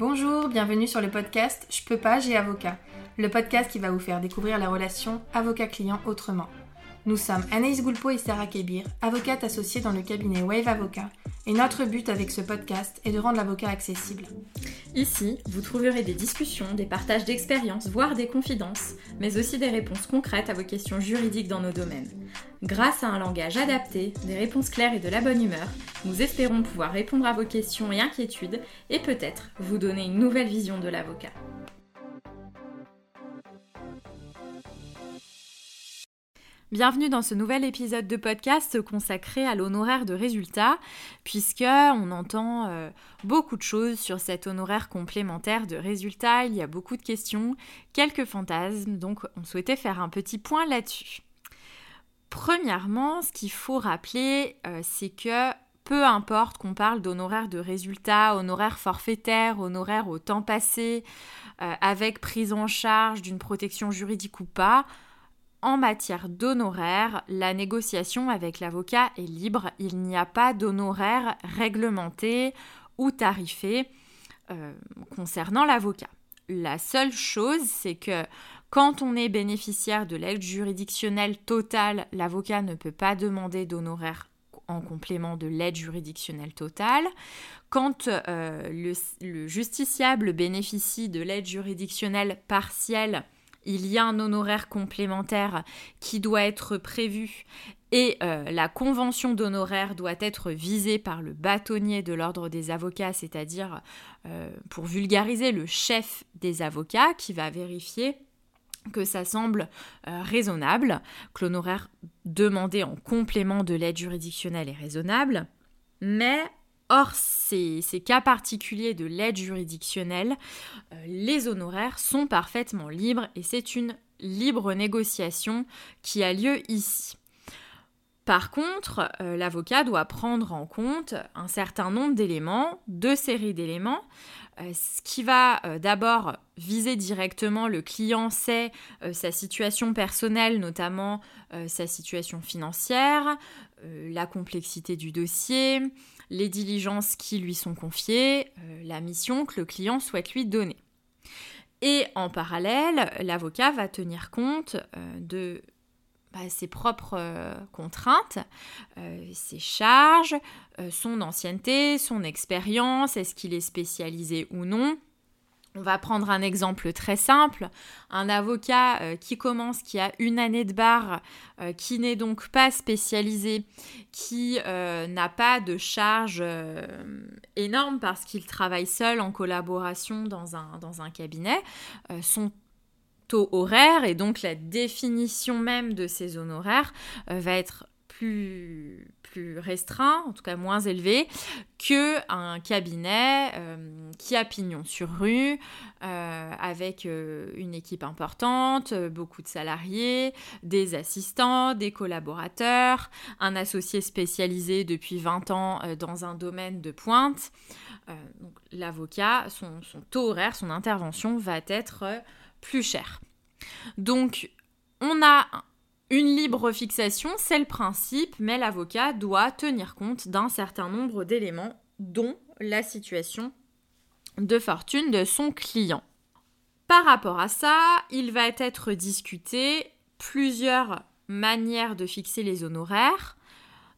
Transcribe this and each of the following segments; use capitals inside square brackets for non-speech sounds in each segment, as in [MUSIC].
Bonjour, bienvenue sur le podcast Je peux pas, j'ai avocat, le podcast qui va vous faire découvrir la relation avocat-client autrement. Nous sommes Anaïs Goulpo et Sarah Kébir, avocates associées dans le cabinet Wave Avocat, et notre but avec ce podcast est de rendre l'avocat accessible. Ici, vous trouverez des discussions, des partages d'expériences, voire des confidences, mais aussi des réponses concrètes à vos questions juridiques dans nos domaines. Grâce à un langage adapté, des réponses claires et de la bonne humeur, nous espérons pouvoir répondre à vos questions et inquiétudes et peut-être vous donner une nouvelle vision de l'avocat. Bienvenue dans ce nouvel épisode de podcast consacré à l'honoraire de résultat, puisque on entend euh, beaucoup de choses sur cet honoraire complémentaire de résultat. Il y a beaucoup de questions, quelques fantasmes, donc on souhaitait faire un petit point là-dessus. Premièrement, ce qu'il faut rappeler, euh, c'est que peu importe qu'on parle d'honoraire de résultat, honoraire forfaitaire, honoraire au temps passé, euh, avec prise en charge d'une protection juridique ou pas, en matière d'honoraires, la négociation avec l'avocat est libre. Il n'y a pas d'honoraires réglementé ou tarifé euh, concernant l'avocat. La seule chose, c'est que quand on est bénéficiaire de l'aide juridictionnelle totale, l'avocat ne peut pas demander d'honoraires en complément de l'aide juridictionnelle totale. Quand euh, le, justiciable bénéficie de l'aide juridictionnelle partielle, il y a un honoraire complémentaire qui doit être prévu et euh, la convention d'honoraire doit être visée par le bâtonnier de l'ordre des avocats, c'est-à-dire, euh, pour vulgariser, le chef des avocats qui va vérifier que ça semble euh, raisonnable, que l'honoraire demandé en complément de l'aide juridictionnelle est raisonnable, mais Or, ces, cas particuliers de l'aide juridictionnelle, euh, les honoraires sont parfaitement libres et c'est une libre négociation qui a lieu ici. Par contre, euh, l'avocat doit prendre en compte un certain nombre d'éléments, deux séries d'éléments. Euh, ce qui va d'abord viser directement le client, c'est sa situation personnelle, notamment sa situation financière, la complexité du dossier, les diligences qui lui sont confiées, euh, la mission que le client souhaite lui donner. Et en parallèle, l'avocat va tenir compte euh, de bah, ses propres euh, contraintes, ses charges, son ancienneté, son expérience, est-ce qu'il est spécialisé ou non, on va prendre un exemple très simple. Un avocat euh, qui commence, qui a une année de barre, euh, qui n'est donc pas spécialisé, qui euh, n'a pas de charge énorme parce qu'il travaille seul en collaboration dans un, dans un cabinet, son taux horaire et donc la définition même de ses honoraires va être plus, plus restreint, en tout cas moins élevé, que un cabinet euh, qui a pignon sur rue, euh, avec euh, une équipe importante, beaucoup de salariés, des assistants, des collaborateurs, un associé spécialisé depuis 20 ans dans un domaine de pointe. L'avocat, son taux horaire, son intervention va être plus cher. Donc, on a une libre fixation, c'est le principe, mais l'avocat doit tenir compte d'un certain nombre d'éléments, dont la situation de fortune de son client. Par rapport à ça, il va être discuté plusieurs manières de fixer les honoraires.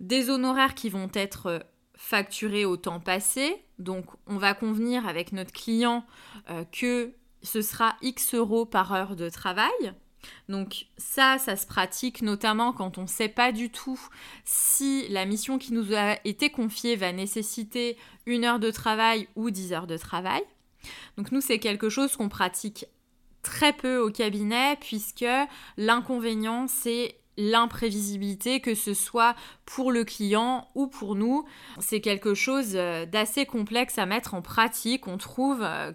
Des honoraires qui vont être facturés au temps passé. Donc on va convenir avec notre client euh, que ce sera X euros par heure de travail. Donc ça, ça se pratique notamment quand on ne sait pas du tout si la mission qui nous a été confiée va nécessiter une heure de travail ou dix heures de travail. Donc nous, c'est quelque chose qu'on pratique très peu au cabinet puisque l'inconvénient, c'est l'imprévisibilité, que ce soit pour le client ou pour nous. C'est quelque chose euh, d'assez complexe à mettre en pratique. On trouve euh,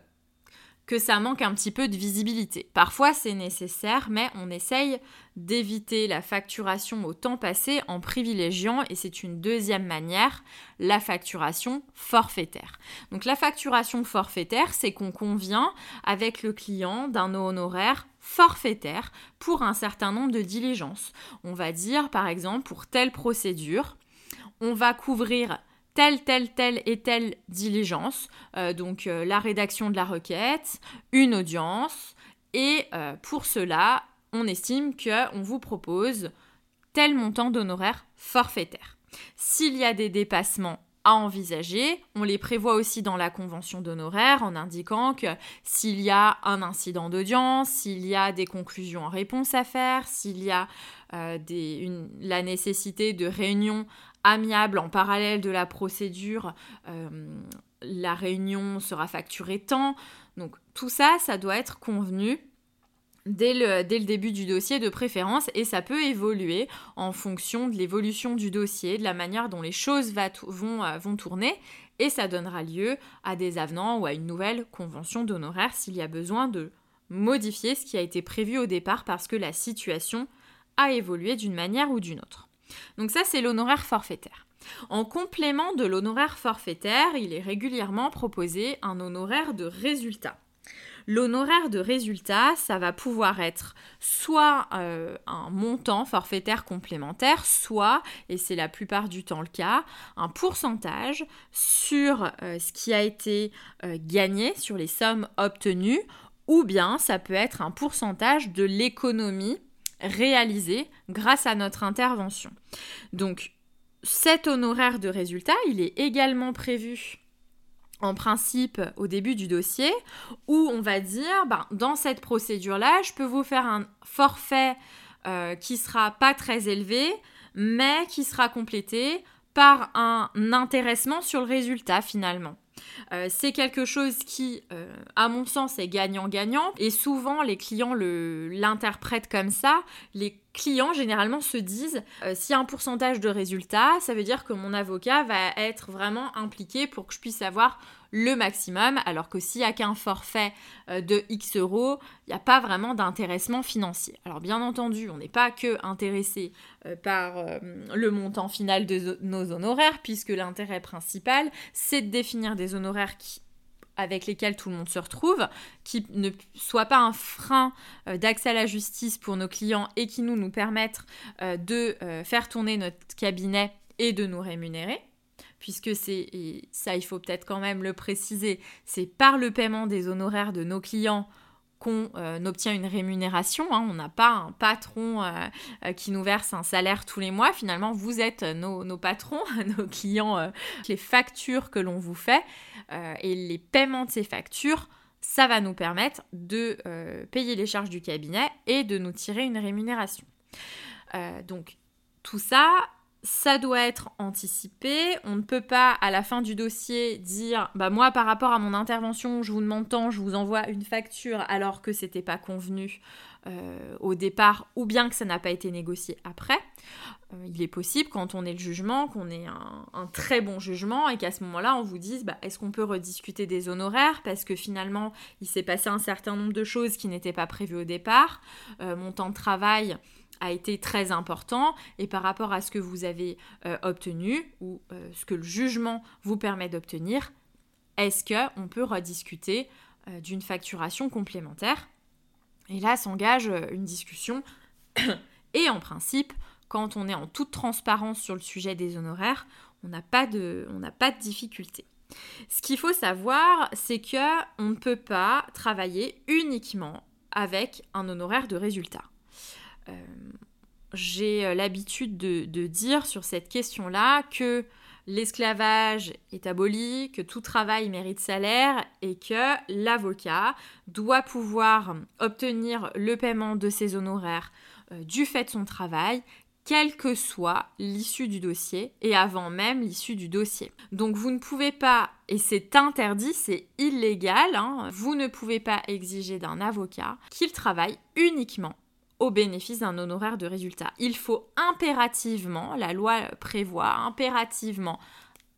que ça manque un petit peu de visibilité. Parfois c'est nécessaire, mais on essaye d'éviter la facturation au temps passé en privilégiant, et c'est une deuxième manière, la facturation forfaitaire. Donc la facturation forfaitaire, c'est qu'on convient avec le client d'un honoraire forfaitaire pour un certain nombre de diligences. On va dire par exemple pour telle procédure, on va couvrir telle, telle, telle et telle diligence, euh, donc la rédaction de la requête, une audience, et pour cela, on estime qu'on vous propose tel montant d'honoraires forfaitaires. S'il y a des dépassements à envisager. On les prévoit aussi dans la convention d'honoraires en indiquant que s'il y a un incident d'audience, s'il y a des conclusions en réponse à faire, s'il y a euh, la nécessité de réunions amiables en parallèle de la procédure, euh, la réunion sera facturée tant. Donc tout ça, ça doit être convenu dès le, début du dossier de préférence et ça peut évoluer en fonction de l'évolution du dossier, de la manière dont les choses vont, euh, vont tourner et ça donnera lieu à des avenants ou à une nouvelle convention d'honoraires s'il y a besoin de modifier ce qui a été prévu au départ parce que la situation a évolué d'une manière ou d'une autre. Donc ça c'est l'honoraire forfaitaire. En complément de l'honoraire forfaitaire, il est régulièrement proposé un honoraire de résultat. L'honoraire de résultat, ça va pouvoir être soit euh, un montant forfaitaire complémentaire, soit, et c'est la plupart du temps le cas, un pourcentage sur euh, ce qui a été euh, gagné, sur les sommes obtenues, ou bien ça peut être un pourcentage de l'économie réalisée grâce à notre intervention. Donc, cet honoraire de résultat, il est également prévu en principe au début du dossier où on va dire ben, dans cette procédure-là, je peux vous faire un forfait euh, qui sera pas très élevé, mais qui sera complété par un intéressement sur le résultat finalement. Euh, c'est quelque chose qui, euh, à mon sens, est gagnant-gagnant. Et souvent, les clients l'interprètent comme ça. Clients, généralement, se disent, euh, s'il un pourcentage de résultats, ça veut dire que mon avocat va être vraiment impliqué pour que je puisse avoir le maximum, alors que s'il n'y a qu'un forfait euh, de X euros, il n'y a pas vraiment d'intéressement financier. Alors bien entendu, on n'est pas que intéressé euh, par euh, le montant final de nos honoraires, puisque l'intérêt principal, c'est de définir des honoraires avec lesquels tout le monde se retrouve, qui ne soient pas un frein d'accès à la justice pour nos clients et qui nous, nous permettent de faire tourner notre cabinet et de nous rémunérer. Puisque c'est, ça il faut peut-être quand même le préciser, c'est par le paiement des honoraires de nos clients qu'on euh, obtient une rémunération. Hein. On n'a pas un patron euh, euh, qui nous verse un salaire tous les mois. Finalement, vous êtes nos, nos patrons, [LAUGHS] nos clients, les factures que l'on vous fait et les paiements de ces factures. Ça va nous permettre de payer les charges du cabinet et de nous tirer une rémunération. donc tout ça, ça doit être anticipé. On ne peut pas à la fin du dossier dire bah moi par rapport à mon intervention, je vous demande tant, je vous envoie une facture alors que c'était pas convenu euh, au départ ou bien que ça n'a pas été négocié après. Euh, il est possible quand on est le jugement qu'on ait un, très bon jugement et qu'à ce moment-là on vous dise bah, est-ce qu'on peut rediscuter des honoraires parce que finalement il s'est passé un certain nombre de choses qui n'étaient pas prévues au départ. Euh, mon temps de travail a été très important et par rapport à ce que vous avez euh, obtenu ou euh, ce que le jugement vous permet d'obtenir, est-ce qu'on peut rediscuter euh, d'une facturation complémentaire? Et là s'engage une discussion et en principe, quand on est en toute transparence sur le sujet des honoraires, on n'a pas de, on pas de difficulté. Ce qu'il faut savoir, c'est que on ne peut pas travailler uniquement avec un honoraire de résultat. Euh, j'ai euh, l'habitude de, dire sur cette question-là que l'esclavage est aboli, que tout travail mérite salaire et que l'avocat doit pouvoir obtenir le paiement de ses honoraires euh, du fait de son travail, quelle que soit l'issue du dossier et avant même l'issue du dossier. Donc vous ne pouvez pas, et c'est interdit, c'est illégal, hein, vous ne pouvez pas exiger d'un avocat qu'il travaille uniquement au bénéfice d'un honoraire de résultat. Il faut impérativement, la loi prévoit impérativement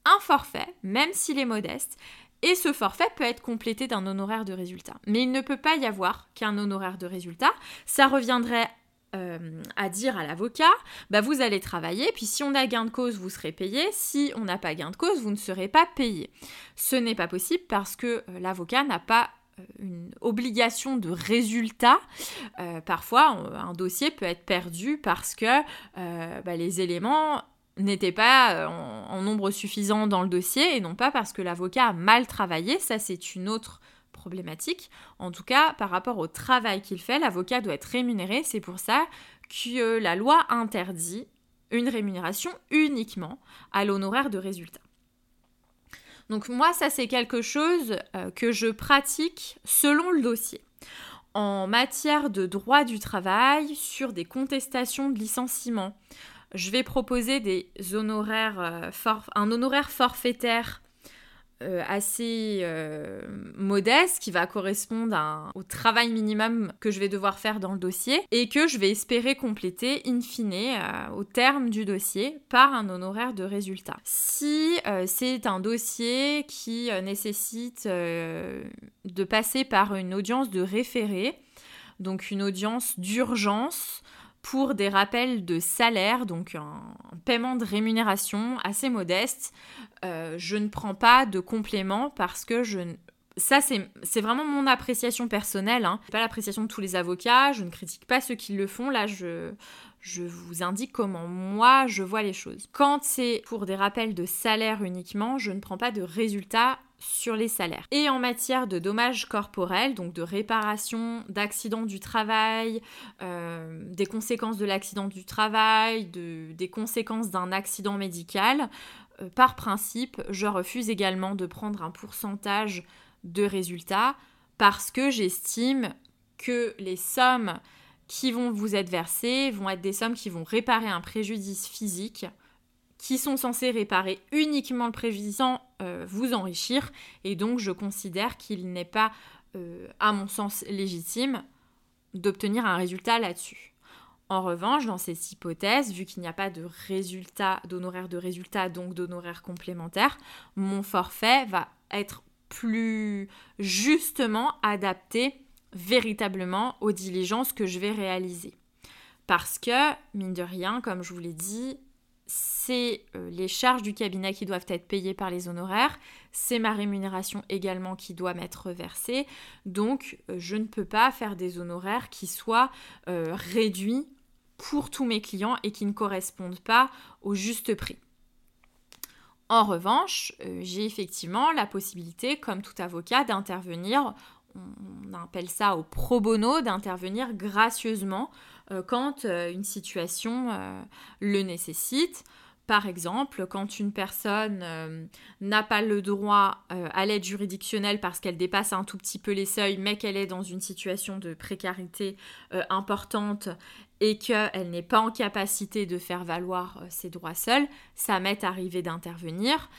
un forfait, même s'il est modeste, et ce forfait peut être complété d'un honoraire de résultat. Mais il ne peut pas y avoir qu'un honoraire de résultat. Ça reviendrait euh, à dire à l'avocat, bah vous allez travailler, puis si on a gain de cause, vous serez payé, si on n'a pas gain de cause, vous ne serez pas payé. Ce n'est pas possible parce que euh, l'avocat n'a pas une obligation de résultat, euh, parfois un dossier peut être perdu parce que euh, bah, les éléments n'étaient pas en, nombre suffisant dans le dossier et non pas parce que l'avocat a mal travaillé. Ça, c'est une autre problématique. En tout cas, par rapport au travail qu'il fait, l'avocat doit être rémunéré. C'est pour ça que la loi interdit une rémunération uniquement à l'honoraire de résultat. Donc moi, ça c'est quelque chose euh, que je pratique selon le dossier. En matière de droit du travail, sur des contestations de licenciement, je vais proposer des honoraires, euh, un honoraire forfaitaire euh, assez euh, modeste qui va correspondre au travail minimum que je vais devoir faire dans le dossier et que je vais espérer compléter in fine euh, au terme du dossier par un honoraire de résultat. Si c'est un dossier qui nécessite de passer par une audience de référé, donc une audience d'urgence, pour des rappels de salaire, donc un, paiement de rémunération assez modeste. Euh, je ne prends pas de complément parce que je ça, c'est vraiment mon appréciation personnelle. Hein. pas l'appréciation de tous les avocats. Je ne critique pas ceux qui le font. Là, je, je vous indique comment moi je vois les choses. Quand c'est pour des rappels de salaire uniquement, je ne prends pas de résultats sur les salaires. Et en matière de dommages corporels, donc de réparation d'accidents du travail, euh, des conséquences de l'accident du travail, des conséquences d'un accident médical, euh, par principe, je refuse également de prendre un pourcentage de résultats parce que j'estime que les sommes qui vont vous être versées vont être des sommes qui vont réparer un préjudice physique qui sont censés réparer uniquement le préjudice euh, vous enrichir. Et donc, je considère qu'il n'est pas, euh, à mon sens, légitime d'obtenir un résultat là-dessus. En revanche, dans cette hypothèse, vu qu'il n'y a pas de résultat, d'honoraire de résultat, donc d'honoraire complémentaire, mon forfait va être plus justement adapté véritablement aux diligences que je vais réaliser. Parce que, mine de rien, comme je vous l'ai dit, c'est euh, les charges du cabinet qui doivent être payées par les honoraires, c'est ma rémunération également qui doit m'être versée, donc euh, je ne peux pas faire des honoraires qui soient euh, réduits pour tous mes clients et qui ne correspondent pas au juste prix. En revanche, j'ai effectivement la possibilité, comme tout avocat, d'intervenir, on appelle ça au pro bono, d'intervenir gracieusement quand euh, une situation euh, le nécessite. Par exemple, quand une personne n'a pas le droit à l'aide juridictionnelle parce qu'elle dépasse un tout petit peu les seuils, mais qu'elle est dans une situation de précarité importante et qu'elle n'est pas en capacité de faire valoir ses droits seuls, ça m'est arrivé d'intervenir.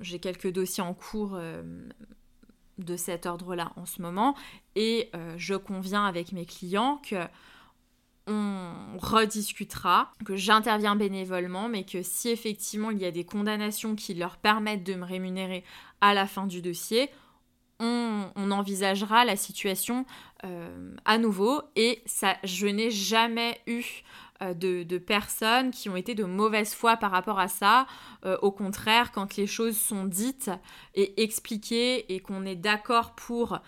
J'ai quelques dossiers en cours de cet ordre-là en ce moment et je conviens avec mes clients que on rediscutera, que j'interviens bénévolement, mais que si effectivement il y a des condamnations qui leur permettent de me rémunérer à la fin du dossier, on, envisagera la situation euh, à nouveau. Et ça, je n'ai jamais eu euh, de, personnes qui ont été de mauvaise foi par rapport à ça. Euh, au contraire, quand les choses sont dites et expliquées et qu'on est d'accord pour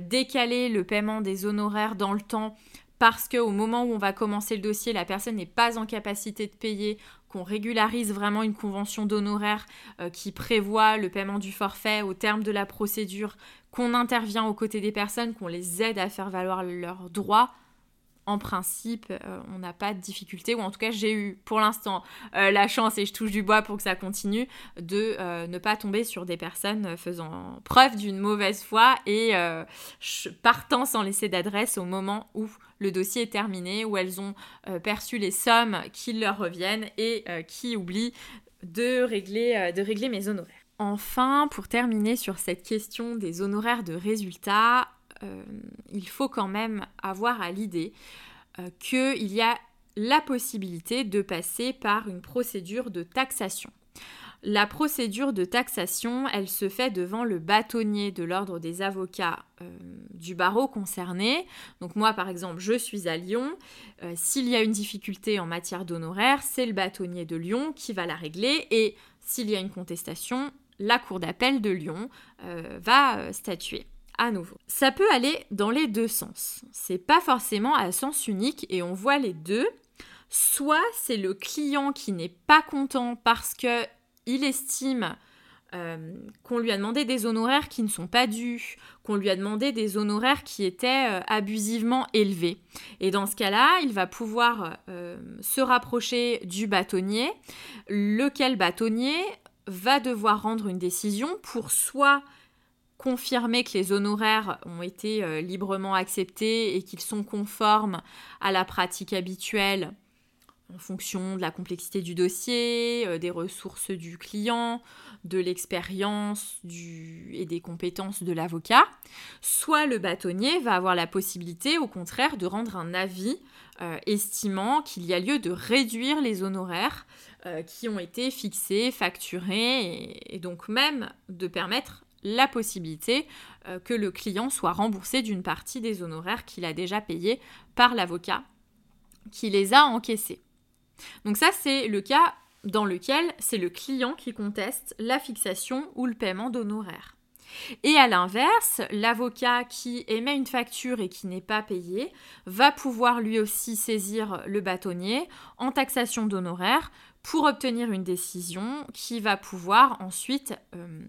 décaler le paiement des honoraires dans le temps parce qu'au moment où on va commencer le dossier, la personne n'est pas en capacité de payer, qu'on régularise vraiment une convention d'honoraires euh, qui prévoit le paiement du forfait au terme de la procédure, qu'on intervient aux côtés des personnes, qu'on les aide à faire valoir leurs droits, en principe, euh, on n'a pas de difficulté, ou en tout cas j'ai eu pour l'instant euh, la chance, et je touche du bois pour que ça continue, de ne pas tomber sur des personnes faisant preuve d'une mauvaise foi et partant sans laisser d'adresse au moment où le dossier est terminé, où elles ont perçu les sommes qui leur reviennent et qui oublient de régler, de régler mes honoraires. Enfin, pour terminer sur cette question des honoraires de résultats, euh, il faut quand même avoir à l'idée euh, qu'il y a la possibilité de passer par une procédure de taxation. La procédure de taxation, elle se fait devant le bâtonnier de l'ordre des avocats euh, du barreau concerné. Donc moi, par exemple, je suis à Lyon. s'il y a une difficulté en matière d'honoraires, c'est le bâtonnier de Lyon qui va la régler. Et s'il y a une contestation, la cour d'appel de Lyon va statuer à nouveau. Ça peut aller dans les deux sens. C'est pas forcément à sens unique et on voit les deux soit c'est le client qui n'est pas content parce que il estime euh, qu'on lui a demandé des honoraires qui ne sont pas dus, qu'on lui a demandé des honoraires qui étaient euh, abusivement élevés. Et dans ce cas-là, il va pouvoir euh, se rapprocher du bâtonnier, lequel bâtonnier va devoir rendre une décision pour soit confirmer que les honoraires ont été librement acceptés et qu'ils sont conformes à la pratique habituelle en fonction de la complexité du dossier, euh, des ressources du client, de l'expérience et des compétences de l'avocat, soit le bâtonnier va avoir la possibilité au contraire de rendre un avis euh, estimant qu'il y a lieu de réduire les honoraires euh, qui ont été fixés, facturés, et, donc même de permettre la possibilité que le client soit remboursé d'une partie des honoraires qu'il a déjà payés par l'avocat qui les a encaissés. Donc ça, c'est le cas dans lequel c'est le client qui conteste la fixation ou le paiement d'honoraires. Et à l'inverse, l'avocat qui émet une facture et qui n'est pas payé va pouvoir lui aussi saisir le bâtonnier en taxation d'honoraires pour obtenir une décision qui va pouvoir ensuite euh,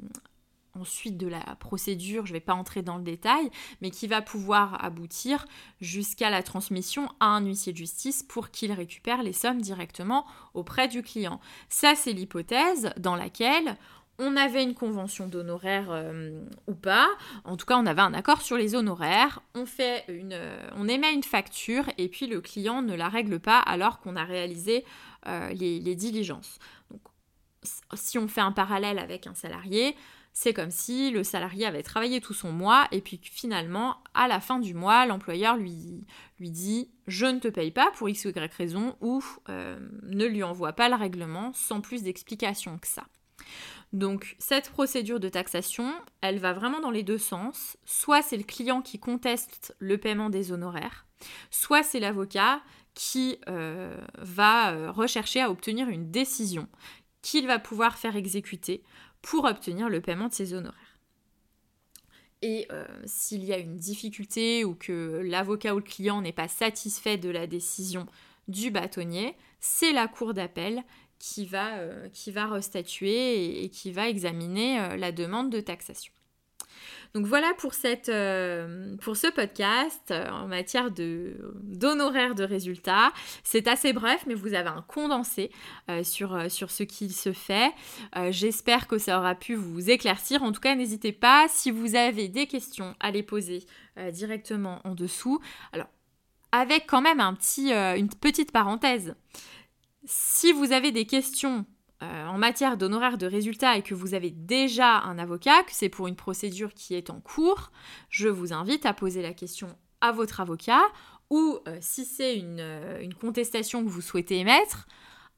ensuite de la procédure, je ne vais pas entrer dans le détail, mais qui va pouvoir aboutir jusqu'à la transmission à un huissier de justice pour qu'il récupère les sommes directement auprès du client. Ça, c'est l'hypothèse dans laquelle on avait une convention d'honoraires euh, ou pas, en tout cas on avait un accord sur les honoraires, on, fait une, euh, on émet une facture et puis le client ne la règle pas alors qu'on a réalisé euh, les, les, diligences. Donc, si on fait un parallèle avec un salarié, c'est comme si le salarié avait travaillé tout son mois et puis finalement, à la fin du mois, l'employeur lui, dit je ne te paye pas pour x ou y raison ou euh, ne lui envoie pas le règlement sans plus d'explication que ça. Donc cette procédure de taxation, elle va vraiment dans les deux sens. Soit c'est le client qui conteste le paiement des honoraires, soit c'est l'avocat qui euh, va euh, rechercher à obtenir une décision qu'il va pouvoir faire exécuter pour obtenir le paiement de ses honoraires. Et euh, s'il y a une difficulté ou que l'avocat ou le client n'est pas satisfait de la décision du bâtonnier, c'est la cour d'appel qui va, euh, restatuer et, qui va examiner euh, la demande de taxation. Donc voilà pour, euh, ce podcast euh, en matière d'honoraires de, résultats. C'est assez bref, mais vous avez un condensé euh, sur, ce qu'il se fait. J'espère que ça aura pu vous éclaircir. En tout cas, n'hésitez pas, si vous avez des questions, à les poser directement en dessous. Alors, avec quand même une petite parenthèse. Si vous avez des questions euh, en matière d'honoraires de résultats et que vous avez déjà un avocat, que c'est pour une procédure qui est en cours, je vous invite à poser la question à votre avocat ou euh, si c'est euh, une, contestation que vous souhaitez émettre,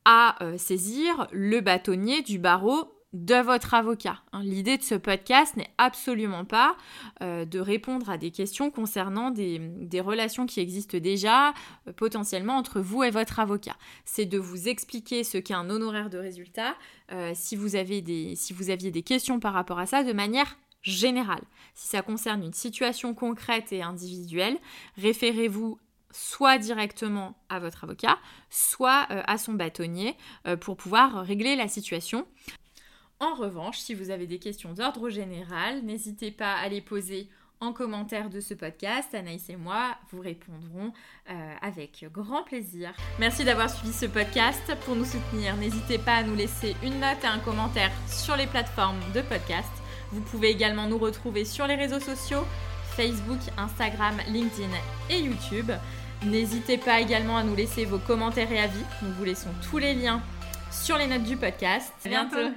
à saisir le bâtonnier du barreau de votre avocat. Hein. L'idée de ce podcast n'est absolument pas euh, de répondre à des questions concernant des, relations qui existent déjà euh, potentiellement entre vous et votre avocat. C'est de vous expliquer ce qu'est un honoraire de résultat euh, si, vous si vous aviez des questions par rapport à ça de manière générale. Si ça concerne une situation concrète et individuelle, référez-vous soit directement à votre avocat, soit à son bâtonnier pour pouvoir régler la situation. En revanche, si vous avez des questions d'ordre général, n'hésitez pas à les poser en commentaire de ce podcast. Anaïs et moi vous répondrons euh, avec grand plaisir. Merci d'avoir suivi ce podcast. Pour nous soutenir, n'hésitez pas à nous laisser une note et un commentaire sur les plateformes de podcast. Vous pouvez également nous retrouver sur les réseaux sociaux Facebook, Instagram, LinkedIn et YouTube. N'hésitez pas également à nous laisser vos commentaires et avis. Nous vous laissons tous les liens sur les notes du podcast. À bientôt.